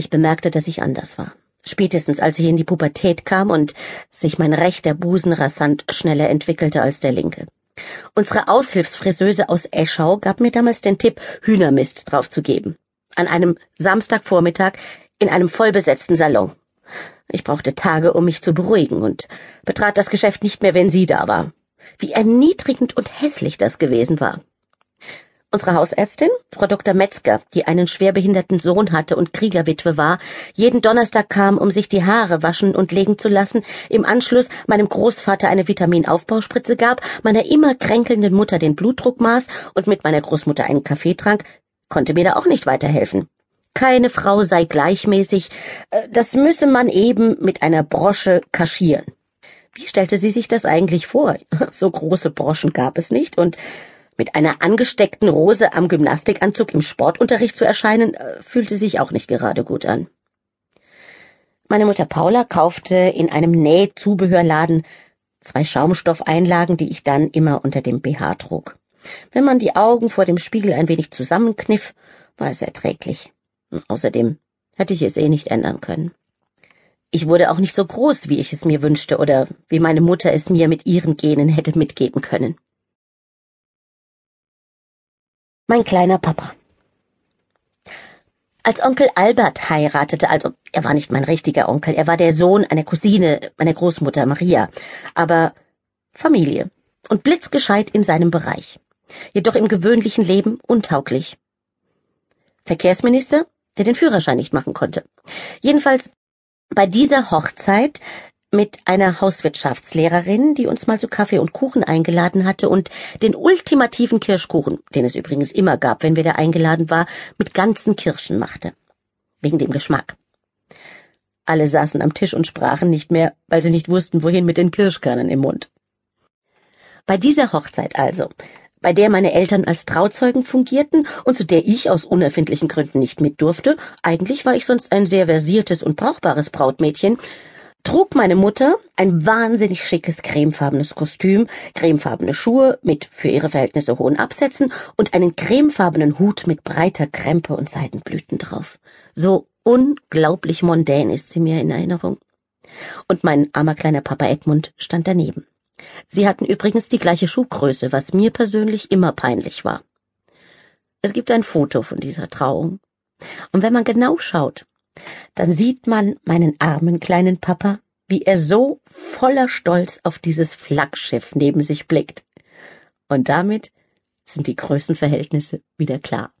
Ich bemerkte, dass ich anders war. Spätestens als ich in die Pubertät kam und sich mein rechter Busen rasant schneller entwickelte als der linke. Unsere Aushilfsfriseuse aus Eschau gab mir damals den Tipp, Hühnermist draufzugeben. An einem Samstagvormittag in einem vollbesetzten Salon. Ich brauchte Tage, um mich zu beruhigen und betrat das Geschäft nicht mehr, wenn sie da war. Wie erniedrigend und hässlich das gewesen war. Unsere Hausärztin, Frau Dr. Metzger, die einen schwerbehinderten Sohn hatte und Kriegerwitwe war, jeden Donnerstag kam, um sich die Haare waschen und legen zu lassen, im Anschluss meinem Großvater eine Vitaminaufbauspritze gab, meiner immer kränkelnden Mutter den Blutdruck maß und mit meiner Großmutter einen Kaffee trank, konnte mir da auch nicht weiterhelfen. Keine Frau sei gleichmäßig, äh, das müsse man eben mit einer Brosche kaschieren. Wie stellte sie sich das eigentlich vor? So große Broschen gab es nicht, und mit einer angesteckten Rose am Gymnastikanzug im Sportunterricht zu erscheinen, äh, fühlte sich auch nicht gerade gut an. Meine Mutter Paula kaufte in einem Nähzubehörladen zwei Schaumstoffeinlagen, die ich dann immer unter dem BH trug. Wenn man die Augen vor dem Spiegel ein wenig zusammenkniff, war es erträglich. Außerdem hätte ich es eh nicht ändern können. Ich wurde auch nicht so groß, wie ich es mir wünschte oder wie meine Mutter es mir mit ihren Genen hätte mitgeben können. Mein kleiner Papa. Als Onkel Albert heiratete, also er war nicht mein richtiger Onkel, er war der Sohn einer Cousine meiner Großmutter Maria, aber Familie und blitzgescheit in seinem Bereich, jedoch im gewöhnlichen Leben untauglich. Verkehrsminister, der den Führerschein nicht machen konnte. Jedenfalls bei dieser Hochzeit mit einer Hauswirtschaftslehrerin, die uns mal zu Kaffee und Kuchen eingeladen hatte und den ultimativen Kirschkuchen, den es übrigens immer gab, wenn wir da eingeladen war, mit ganzen Kirschen machte. Wegen dem Geschmack. Alle saßen am Tisch und sprachen nicht mehr, weil sie nicht wussten, wohin mit den Kirschkernen im Mund. Bei dieser Hochzeit also, bei der meine Eltern als Trauzeugen fungierten und zu der ich aus unerfindlichen Gründen nicht mit durfte, eigentlich war ich sonst ein sehr versiertes und brauchbares Brautmädchen, trug meine Mutter ein wahnsinnig schickes cremefarbenes Kostüm, cremefarbene Schuhe mit für ihre Verhältnisse hohen Absätzen und einen cremefarbenen Hut mit breiter Krempe und Seidenblüten drauf. So unglaublich mondän ist sie mir in Erinnerung. Und mein armer kleiner Papa Edmund stand daneben. Sie hatten übrigens die gleiche Schuhgröße, was mir persönlich immer peinlich war. Es gibt ein Foto von dieser Trauung. Und wenn man genau schaut, dann sieht man meinen armen kleinen Papa, wie er so voller Stolz auf dieses Flaggschiff neben sich blickt. Und damit sind die Größenverhältnisse wieder klar.